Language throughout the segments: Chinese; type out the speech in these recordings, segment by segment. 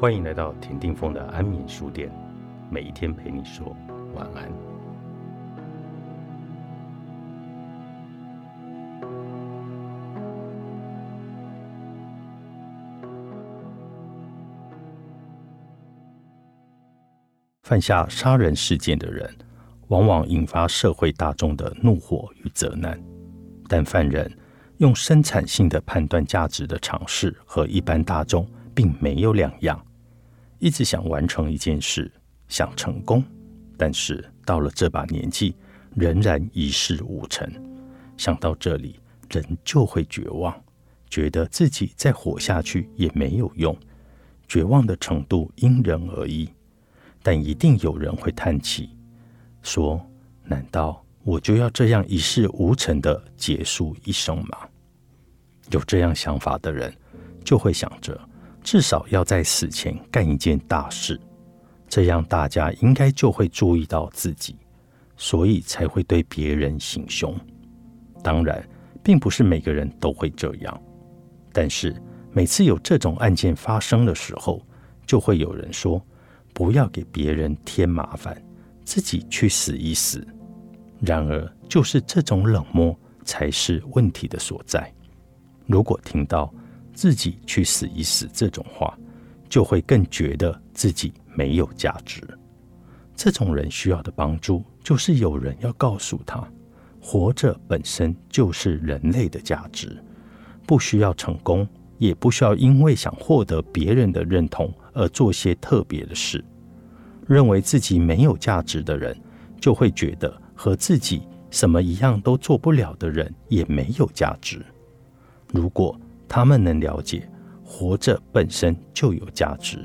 欢迎来到田定峰的安眠书店，每一天陪你说晚安。犯下杀人事件的人，往往引发社会大众的怒火与责难，但犯人用生产性的判断价值的尝试和一般大众并没有两样。一直想完成一件事，想成功，但是到了这把年纪，仍然一事无成。想到这里，人就会绝望，觉得自己再活下去也没有用。绝望的程度因人而异，但一定有人会叹气，说：“难道我就要这样一事无成的结束一生吗？”有这样想法的人，就会想着。至少要在死前干一件大事，这样大家应该就会注意到自己，所以才会对别人行凶。当然，并不是每个人都会这样，但是每次有这种案件发生的时候，就会有人说：“不要给别人添麻烦，自己去死一死。”然而，就是这种冷漠才是问题的所在。如果听到，自己去死一死，这种话就会更觉得自己没有价值。这种人需要的帮助，就是有人要告诉他，活着本身就是人类的价值，不需要成功，也不需要因为想获得别人的认同而做些特别的事。认为自己没有价值的人，就会觉得和自己什么一样都做不了的人也没有价值。如果他们能了解活着本身就有价值，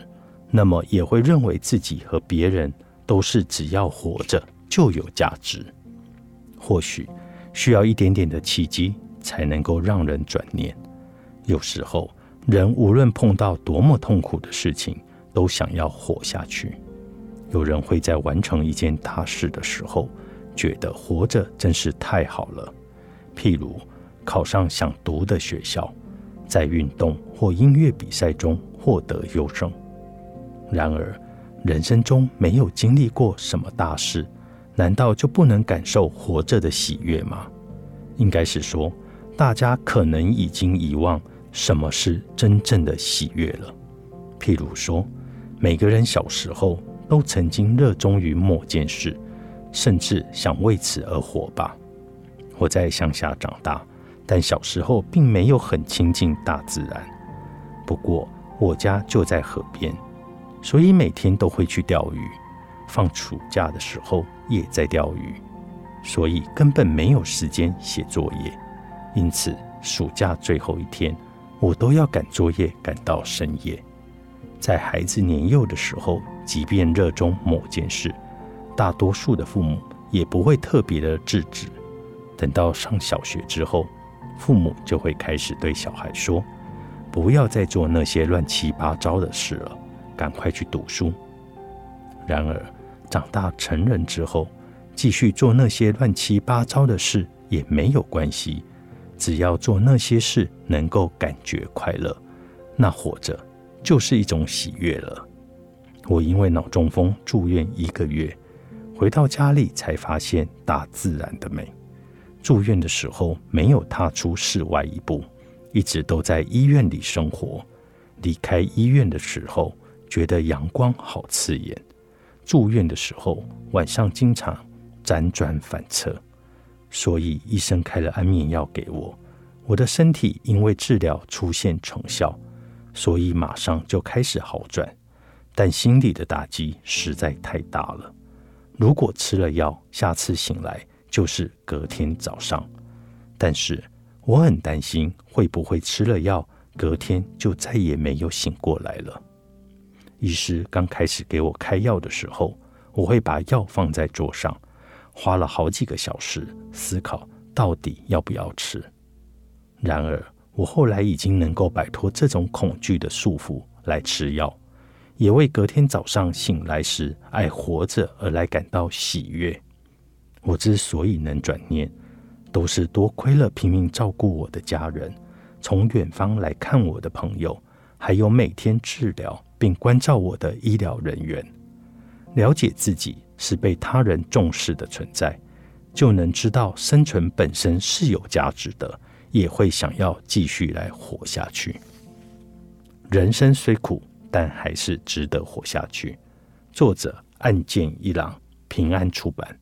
那么也会认为自己和别人都是只要活着就有价值。或许需要一点点的契机才能够让人转念。有时候，人无论碰到多么痛苦的事情，都想要活下去。有人会在完成一件大事的时候，觉得活着真是太好了。譬如考上想读的学校。在运动或音乐比赛中获得优胜。然而，人生中没有经历过什么大事，难道就不能感受活着的喜悦吗？应该是说，大家可能已经遗忘什么是真正的喜悦了。譬如说，每个人小时候都曾经热衷于某件事，甚至想为此而活吧。我在乡下长大。但小时候并没有很亲近大自然。不过我家就在河边，所以每天都会去钓鱼。放暑假的时候也在钓鱼，所以根本没有时间写作业。因此，暑假最后一天，我都要赶作业赶到深夜。在孩子年幼的时候，即便热衷某件事，大多数的父母也不会特别的制止。等到上小学之后，父母就会开始对小孩说：“不要再做那些乱七八糟的事了，赶快去读书。”然而，长大成人之后，继续做那些乱七八糟的事也没有关系，只要做那些事能够感觉快乐，那活着就是一种喜悦了。我因为脑中风住院一个月，回到家里才发现大自然的美。住院的时候没有踏出室外一步，一直都在医院里生活。离开医院的时候，觉得阳光好刺眼。住院的时候，晚上经常辗转反侧，所以医生开了安眠药给我。我的身体因为治疗出现成效，所以马上就开始好转。但心理的打击实在太大了。如果吃了药，下次醒来。就是隔天早上，但是我很担心会不会吃了药，隔天就再也没有醒过来了。医师刚开始给我开药的时候，我会把药放在桌上，花了好几个小时思考到底要不要吃。然而，我后来已经能够摆脱这种恐惧的束缚来吃药，也为隔天早上醒来时爱活着而来感到喜悦。我之所以能转念，都是多亏了拼命照顾我的家人，从远方来看我的朋友，还有每天治疗并关照我的医疗人员。了解自己是被他人重视的存在，就能知道生存本身是有价值的，也会想要继续来活下去。人生虽苦，但还是值得活下去。作者：岸见一郎，平安出版。